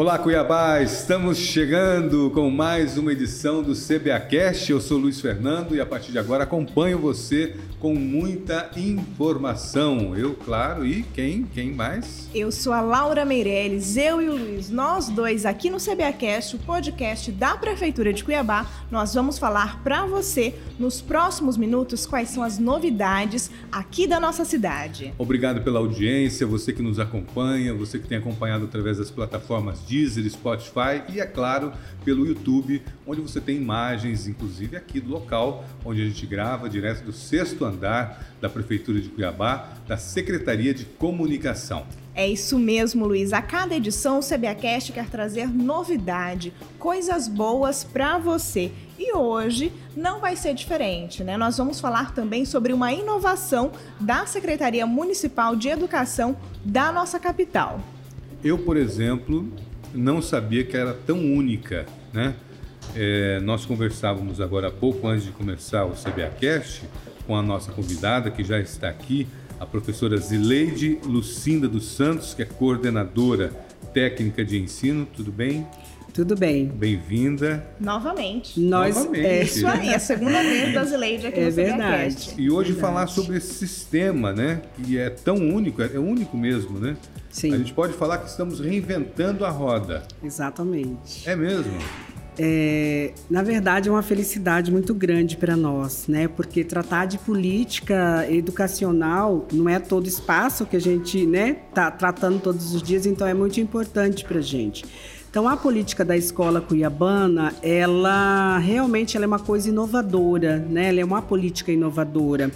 Olá, Cuiabá! Estamos chegando com mais uma edição do CBAcast. Eu sou Luiz Fernando e a partir de agora acompanho você com muita informação. Eu, claro, e quem? Quem mais? Eu sou a Laura Meirelles, eu e o Luiz, nós dois aqui no CBAcast, o podcast da Prefeitura de Cuiabá, nós vamos falar para você nos próximos minutos quais são as novidades aqui da nossa cidade. Obrigado pela audiência, você que nos acompanha, você que tem acompanhado através das plataformas Deezer, Spotify e, é claro, pelo YouTube, onde você tem imagens, inclusive aqui do local onde a gente grava, direto do sexto andar da Prefeitura de Cuiabá, da Secretaria de Comunicação. É isso mesmo, Luiz. A cada edição o CBAcast quer trazer novidade, coisas boas para você. E hoje não vai ser diferente, né? Nós vamos falar também sobre uma inovação da Secretaria Municipal de Educação da nossa capital. Eu, por exemplo, não sabia que era tão única, né? É, nós conversávamos agora há pouco, antes de começar o CBAcast, com a nossa convidada, que já está aqui, a professora Zileide Lucinda dos Santos, que é coordenadora técnica de ensino. Tudo bem? Tudo bem. Bem-vinda. Novamente. Nós, Novamente. É, Isso aí, é a segunda vez da Zileide aqui É no verdade. E hoje Verdade. falar sobre esse sistema, né? Que é tão único, é único mesmo, né? Sim. A gente pode falar que estamos reinventando a roda. exatamente. É mesmo? É, na verdade, é uma felicidade muito grande para nós, né? Porque tratar de política educacional não é todo espaço que a gente, né, tá tratando todos os dias, então é muito importante para a gente. Então, a política da escola cuiabana, ela realmente ela é uma coisa inovadora, né? Ela é uma política inovadora.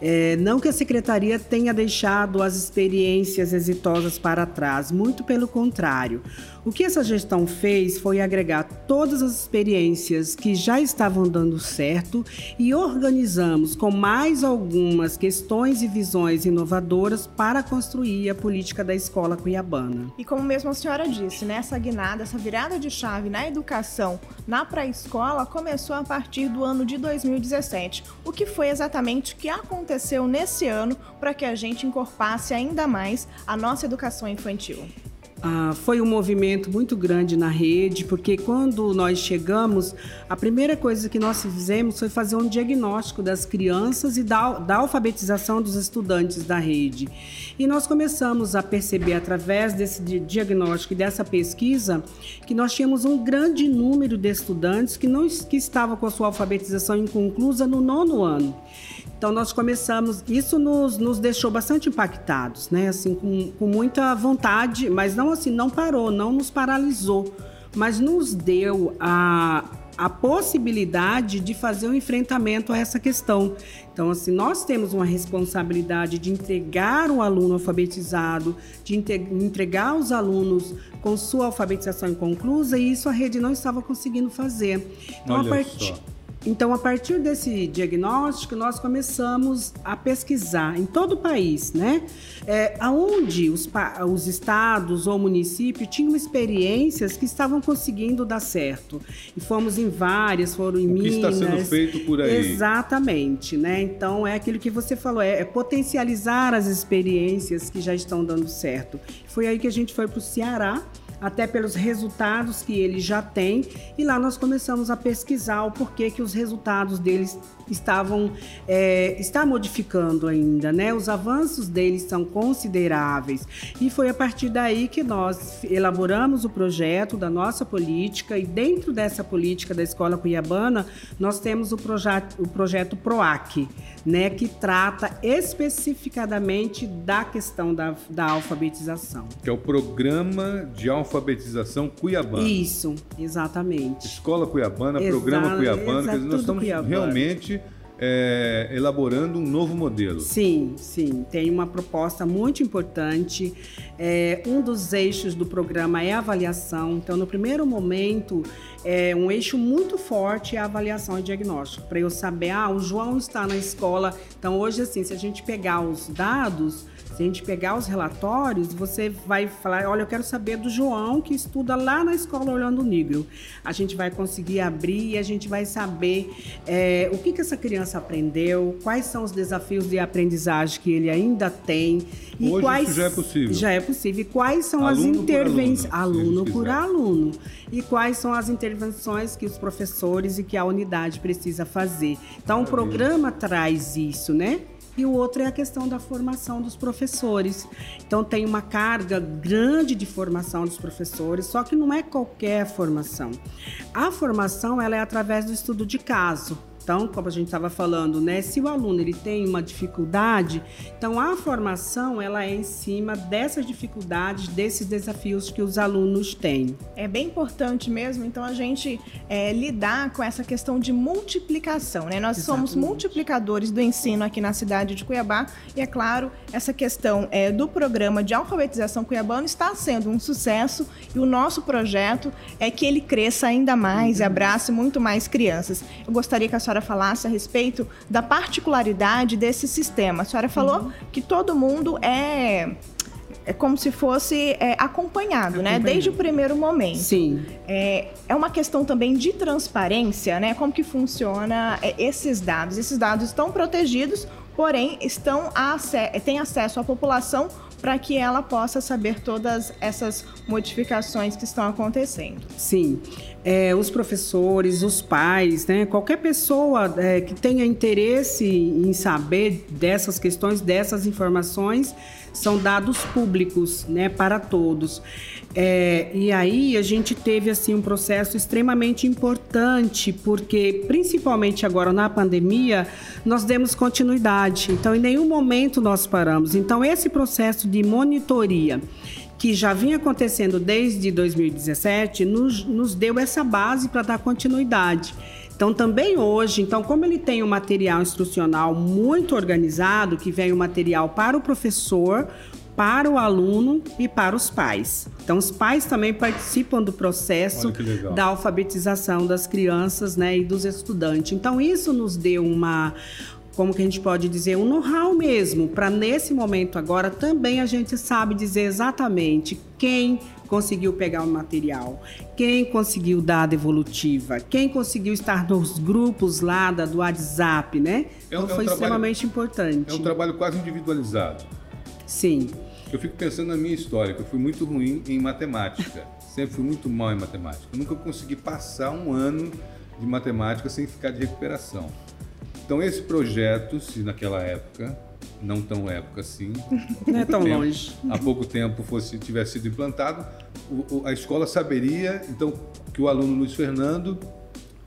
É, não que a secretaria tenha deixado as experiências exitosas para trás, muito pelo contrário. O que essa gestão fez foi agregar todas as experiências que já estavam dando certo e organizamos com mais algumas questões e visões inovadoras para construir a política da escola cuiabana. E como mesmo a senhora disse, né, essa guinada, essa virada de chave na educação, na pré-escola, começou a partir do ano de 2017. O que foi exatamente que aconteceu nesse ano para que a gente encorpasse ainda mais a nossa educação infantil? Ah, foi um movimento muito grande na rede, porque quando nós chegamos, a primeira coisa que nós fizemos foi fazer um diagnóstico das crianças e da, da alfabetização dos estudantes da rede. E nós começamos a perceber, através desse di- diagnóstico e dessa pesquisa, que nós tínhamos um grande número de estudantes que, não, que estavam com a sua alfabetização inconclusa no nono ano. Então nós começamos, isso nos, nos deixou bastante impactados, né? Assim, com, com muita vontade, mas não assim, não parou, não nos paralisou, mas nos deu a, a possibilidade de fazer um enfrentamento a essa questão. Então, assim, nós temos uma responsabilidade de entregar o aluno alfabetizado, de entregar os alunos com sua alfabetização inconclusa, e isso a rede não estava conseguindo fazer. Então, Olha a partir, só. Então, a partir desse diagnóstico, nós começamos a pesquisar em todo o país, né? É, aonde os, os estados ou municípios tinham experiências que estavam conseguindo dar certo. E fomos em várias, foram em O que Minas. está sendo feito por aí? Exatamente, né? Então, é aquilo que você falou, é, é potencializar as experiências que já estão dando certo. Foi aí que a gente foi para o Ceará, até pelos resultados que ele já tem, e lá nós começamos a pesquisar o porquê que os resultados deles estavam é, está modificando ainda, né? Os avanços deles são consideráveis e foi a partir daí que nós elaboramos o projeto da nossa política e dentro dessa política da Escola Cuiabana nós temos o projeto o projeto Proac, né? Que trata especificadamente da questão da, da alfabetização. Que é o Programa de Alfabetização Cuiabana. Isso, exatamente. Escola Cuiabana, Exato, Programa Cuiabana, exato, quer dizer, nós estamos Cuiabana. realmente é, elaborando um novo modelo. Sim, sim, tem uma proposta muito importante. É, um dos eixos do programa é a avaliação. Então, no primeiro momento, é um eixo muito forte é a avaliação e diagnóstico. Para eu saber, ah, o João está na escola. Então, hoje, assim, se a gente pegar os dados, se a gente pegar os relatórios, você vai falar, olha, eu quero saber do João que estuda lá na escola Orlando Negro. A gente vai conseguir abrir e a gente vai saber é, o que, que essa criança criança aprendeu, quais são os desafios de aprendizagem que ele ainda tem e Hoje quais isso já é possível. Já é possível. E quais são aluno as intervenções aluno, aluno por aluno e quais são as intervenções que os professores e que a unidade precisa fazer. Então, o programa traz isso, né? e o outro é a questão da formação dos professores. Então tem uma carga grande de formação dos professores, só que não é qualquer formação. A formação ela é através do estudo de caso. Então, como a gente estava falando, né, se o aluno ele tem uma dificuldade, então a formação ela é em cima dessas dificuldades, desses desafios que os alunos têm. É bem importante mesmo, então a gente é, lidar com essa questão de multiplicação, né? Nós Exatamente. somos multiplicadores do ensino aqui na cidade de Cuiabá e é claro essa questão é, do programa de alfabetização cuiabano está sendo um sucesso e o nosso projeto é que ele cresça ainda mais uhum. e abrace muito mais crianças. Eu gostaria que a senhora senhora falasse a respeito da particularidade desse sistema. A senhora falou uhum. que todo mundo é é como se fosse é, acompanhado, né? Desde o primeiro momento. Sim. É, é uma questão também de transparência, né? Como que funciona é, esses dados? Esses dados estão protegidos, porém estão a, têm acesso à população para que ela possa saber todas essas modificações que estão acontecendo. Sim, é, os professores, os pais, né, qualquer pessoa é, que tenha interesse em saber dessas questões, dessas informações, são dados públicos, né, para todos. É, e aí a gente teve assim um processo extremamente importante, porque principalmente agora na pandemia nós demos continuidade. Então, em nenhum momento nós paramos. Então, esse processo de monitoria que já vinha acontecendo desde 2017 nos, nos deu essa base para dar continuidade. Então, também hoje, então, como ele tem um material instrucional muito organizado, que vem o material para o professor, para o aluno e para os pais. Então, os pais também participam do processo da alfabetização das crianças né, e dos estudantes. Então, isso nos deu uma, como que a gente pode dizer, um know-how mesmo, para nesse momento agora também a gente sabe dizer exatamente quem conseguiu pegar o material, quem conseguiu dar a devolutiva, quem conseguiu estar nos grupos lá da, do WhatsApp, né? É, então é um foi trabalho, extremamente importante. É um trabalho quase individualizado. Sim. Eu fico pensando na minha história, que eu fui muito ruim em matemática. Sempre fui muito mal em matemática. Eu nunca consegui passar um ano de matemática sem ficar de recuperação. Então esse projeto, se naquela época não tão época assim. Não é tão tempo, longe. Há pouco tempo fosse tivesse sido implantado, o, o, a escola saberia então que o aluno Luiz Fernando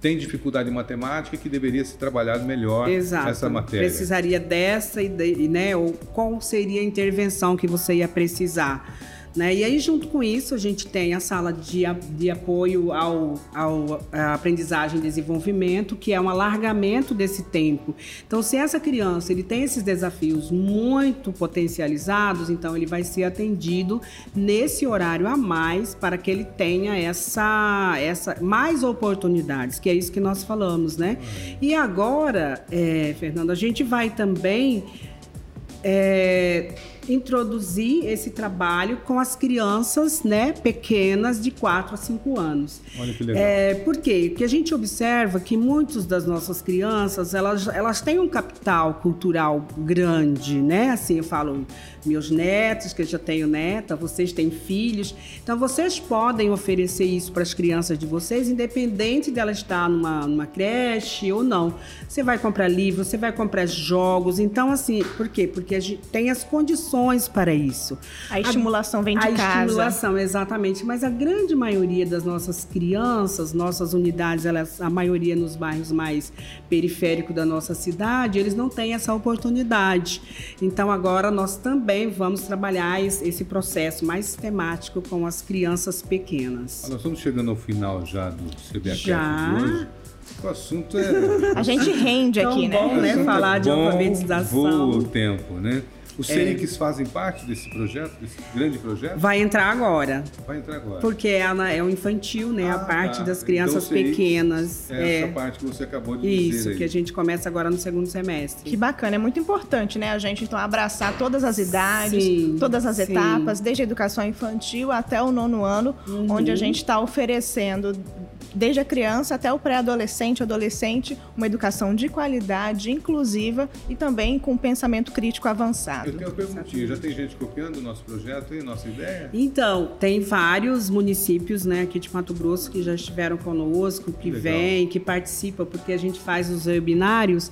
tem dificuldade em matemática que deveria ser trabalhado melhor Exato. essa matéria. Precisaria dessa e né, ou qual seria a intervenção que você ia precisar. Né? E aí, junto com isso, a gente tem a sala de, de apoio ao, ao aprendizagem e desenvolvimento, que é um alargamento desse tempo. Então, se essa criança ele tem esses desafios muito potencializados, então ele vai ser atendido nesse horário a mais para que ele tenha essa, essa mais oportunidades, que é isso que nós falamos, né? E agora, é, Fernando, a gente vai também é, introduzir esse trabalho com as crianças né, pequenas de 4 a 5 anos. Olha que legal. É, por quê? Porque a gente observa que muitas das nossas crianças, elas, elas têm um capital cultural grande, né? Assim, eu falo, meus netos, que eu já tenho neta, vocês têm filhos. Então, vocês podem oferecer isso para as crianças de vocês, independente dela estar numa, numa creche ou não. Você vai comprar livros, você vai comprar jogos. Então, assim, por quê? Porque a gente tem as condições para isso. A estimulação vem de a casa. A estimulação, exatamente. Mas a grande maioria das nossas crianças, nossas unidades, elas, a maioria nos bairros mais periféricos da nossa cidade, eles não têm essa oportunidade. Então, agora nós também vamos trabalhar esse processo mais sistemático com as crianças pequenas. Nós estamos chegando ao final já do CBACast já? de hoje. O assunto é. A gente rende aqui, né? Bom, né? Falar é de alfabetização. Voa o tempo, né? Os CEICs é. fazem parte desse projeto, desse grande projeto? Vai entrar agora. Vai entrar agora. Porque é, é o infantil, né? Ah, a parte tá. das crianças então, pequenas. É essa parte que você acabou de Isso, dizer. Isso, que a gente começa agora no segundo semestre. Que bacana, é muito importante, né? A gente então abraçar todas as idades, sim, todas as sim. etapas, desde a educação infantil até o nono ano, uhum. onde a gente está oferecendo desde a criança até o pré-adolescente, adolescente, uma educação de qualidade, inclusiva e também com pensamento crítico avançado. Eu tenho uma perguntinha, já tem gente copiando o nosso projeto e nossa ideia? Então, tem vários municípios né, aqui de Mato Grosso que já estiveram conosco, que vêm, que participam, porque a gente faz os webinários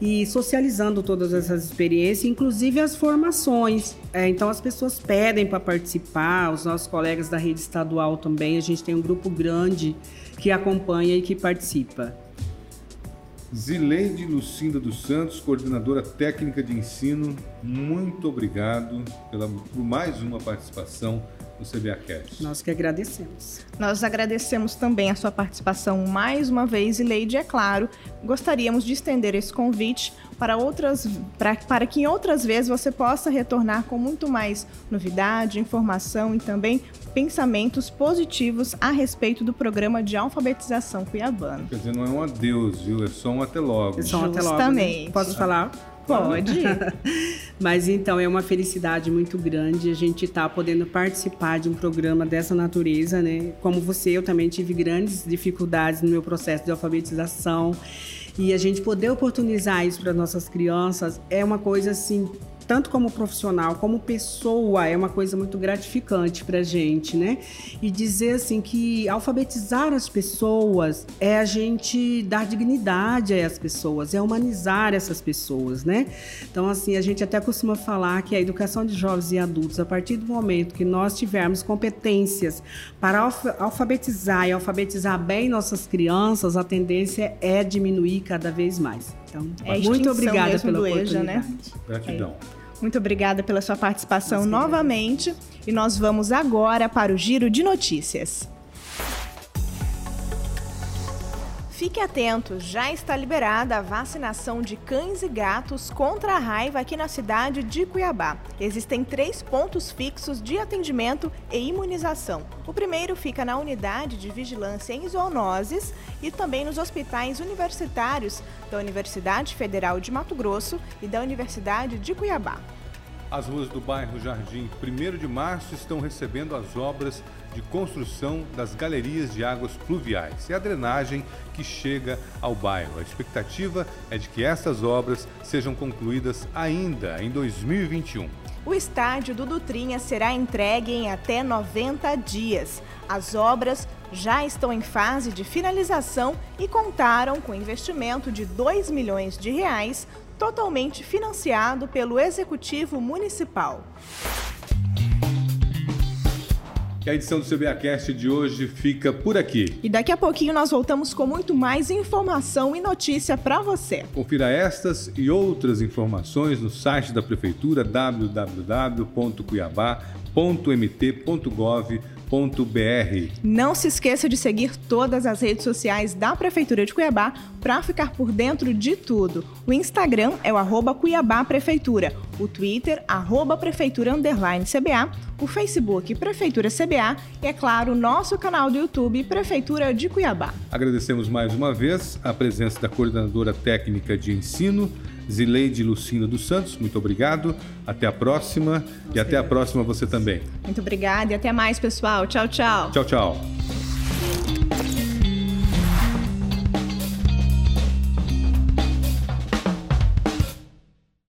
e socializando todas essas experiências, inclusive as formações. É, então as pessoas pedem para participar, os nossos colegas da rede estadual também, a gente tem um grupo grande que acompanha e que participa. Zileide Lucinda dos Santos, coordenadora técnica de ensino, muito obrigado pela, por mais uma participação no CBAcast. Nós que agradecemos. Nós agradecemos também a sua participação mais uma vez e, Leide, é claro, gostaríamos de estender esse convite para outras para, para que em outras vezes você possa retornar com muito mais novidade, informação e também pensamentos positivos a respeito do programa de alfabetização cuiabano. Quer dizer, não é um adeus, viu? É só um até logo. É só um até logo. Justamente. Né? Posso falar? Pode. Mas então é uma felicidade muito grande a gente estar tá podendo participar de um programa dessa natureza, né? Como você, eu também tive grandes dificuldades no meu processo de alfabetização. E a gente poder oportunizar isso para nossas crianças é uma coisa assim tanto como profissional, como pessoa, é uma coisa muito gratificante para a gente, né? E dizer assim que alfabetizar as pessoas é a gente dar dignidade a essas pessoas, é humanizar essas pessoas, né? Então, assim, a gente até costuma falar que a educação de jovens e adultos, a partir do momento que nós tivermos competências para alfabetizar e alfabetizar bem nossas crianças, a tendência é diminuir cada vez mais. Então, é muito obrigada pela oportunidade. né? Gratidão. É. Muito obrigada pela sua participação novamente. E nós vamos agora para o Giro de Notícias. Fique atento, já está liberada a vacinação de cães e gatos contra a raiva aqui na cidade de Cuiabá. Existem três pontos fixos de atendimento e imunização. O primeiro fica na unidade de vigilância em zoonoses e também nos hospitais universitários da Universidade Federal de Mato Grosso e da Universidade de Cuiabá. As ruas do bairro Jardim 1 de Março estão recebendo as obras de construção das galerias de águas pluviais e a drenagem que chega ao bairro. A expectativa é de que essas obras sejam concluídas ainda em 2021. O estádio do Dutrinha será entregue em até 90 dias. As obras já estão em fase de finalização e contaram com investimento de 2 milhões de reais totalmente financiado pelo Executivo Municipal. E a edição do CBAcast de hoje fica por aqui. E daqui a pouquinho nós voltamos com muito mais informação e notícia para você. Confira estas e outras informações no site da Prefeitura www.cuiabá.mt.gov.br não se esqueça de seguir todas as redes sociais da Prefeitura de Cuiabá para ficar por dentro de tudo. O Instagram é o arroba Cuiabá Prefeitura, o Twitter, arroba Prefeitura Underline CBA, o Facebook Prefeitura CBA e, é claro, o nosso canal do YouTube Prefeitura de Cuiabá. Agradecemos mais uma vez a presença da coordenadora técnica de ensino, Zileide Lucinda dos Santos, muito obrigado. Até a próxima e até a próxima você também. Muito obrigada e até mais, pessoal. Tchau, tchau. Tchau, tchau.